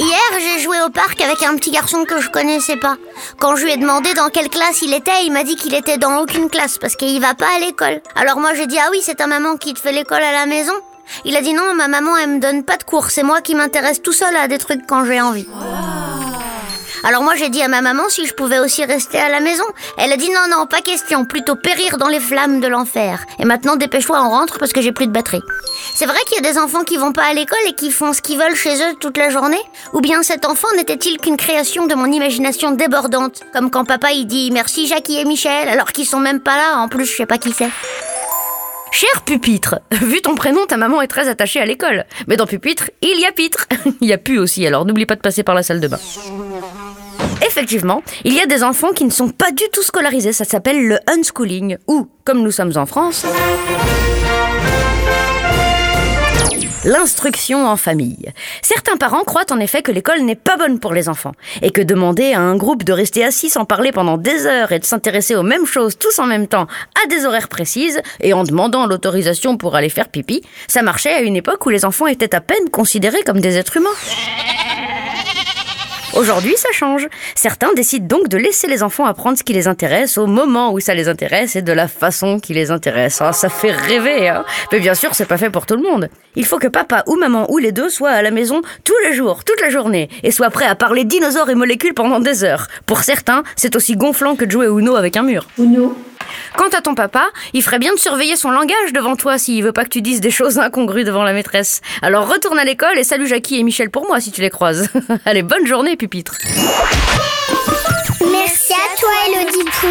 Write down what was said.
hier j'ai joué au parc avec un petit garçon que je connaissais pas. Quand je lui ai demandé dans quelle classe il était, il m'a dit qu'il était dans aucune classe parce qu'il va pas à l'école. Alors moi j'ai dit ah oui c'est ta maman qui te fait l'école à la maison. Il a dit non ma maman elle me donne pas de cours, c'est moi qui m'intéresse tout seul à des trucs quand j'ai envie. Alors moi j'ai dit à ma maman si je pouvais aussi rester à la maison. Elle a dit non non pas question, plutôt périr dans les flammes de l'enfer. Et maintenant dépêche-toi on rentre parce que j'ai plus de batterie. C'est vrai qu'il y a des enfants qui vont pas à l'école et qui font ce qu'ils veulent chez eux toute la journée? Ou bien cet enfant n'était-il qu'une création de mon imagination débordante? Comme quand papa il dit merci Jackie et Michel alors qu'ils sont même pas là, en plus je sais pas qui c'est. Cher pupitre, vu ton prénom, ta maman est très attachée à l'école. Mais dans pupitre, il y a pitre. il y a pu aussi, alors n'oublie pas de passer par la salle de bain. Effectivement, il y a des enfants qui ne sont pas du tout scolarisés, ça s'appelle le unschooling, ou, comme nous sommes en France, L'instruction en famille. Certains parents croient en effet que l'école n'est pas bonne pour les enfants et que demander à un groupe de rester assis sans parler pendant des heures et de s'intéresser aux mêmes choses tous en même temps à des horaires précises et en demandant l'autorisation pour aller faire pipi, ça marchait à une époque où les enfants étaient à peine considérés comme des êtres humains. Aujourd'hui, ça change. Certains décident donc de laisser les enfants apprendre ce qui les intéresse au moment où ça les intéresse et de la façon qui les intéresse. Ah, ça fait rêver, hein Mais bien sûr, c'est pas fait pour tout le monde. Il faut que papa ou maman ou les deux soient à la maison tous les jours, toute la journée, et soient prêts à parler dinosaures et molécules pendant des heures. Pour certains, c'est aussi gonflant que de jouer Uno avec un mur. Uno. Quant à ton papa, il ferait bien de surveiller son langage devant toi s'il veut pas que tu dises des choses incongrues devant la maîtresse. Alors retourne à l'école et salue Jackie et Michel pour moi si tu les croises. Allez, bonne journée, pupitre. Merci à toi, Elodie Pou.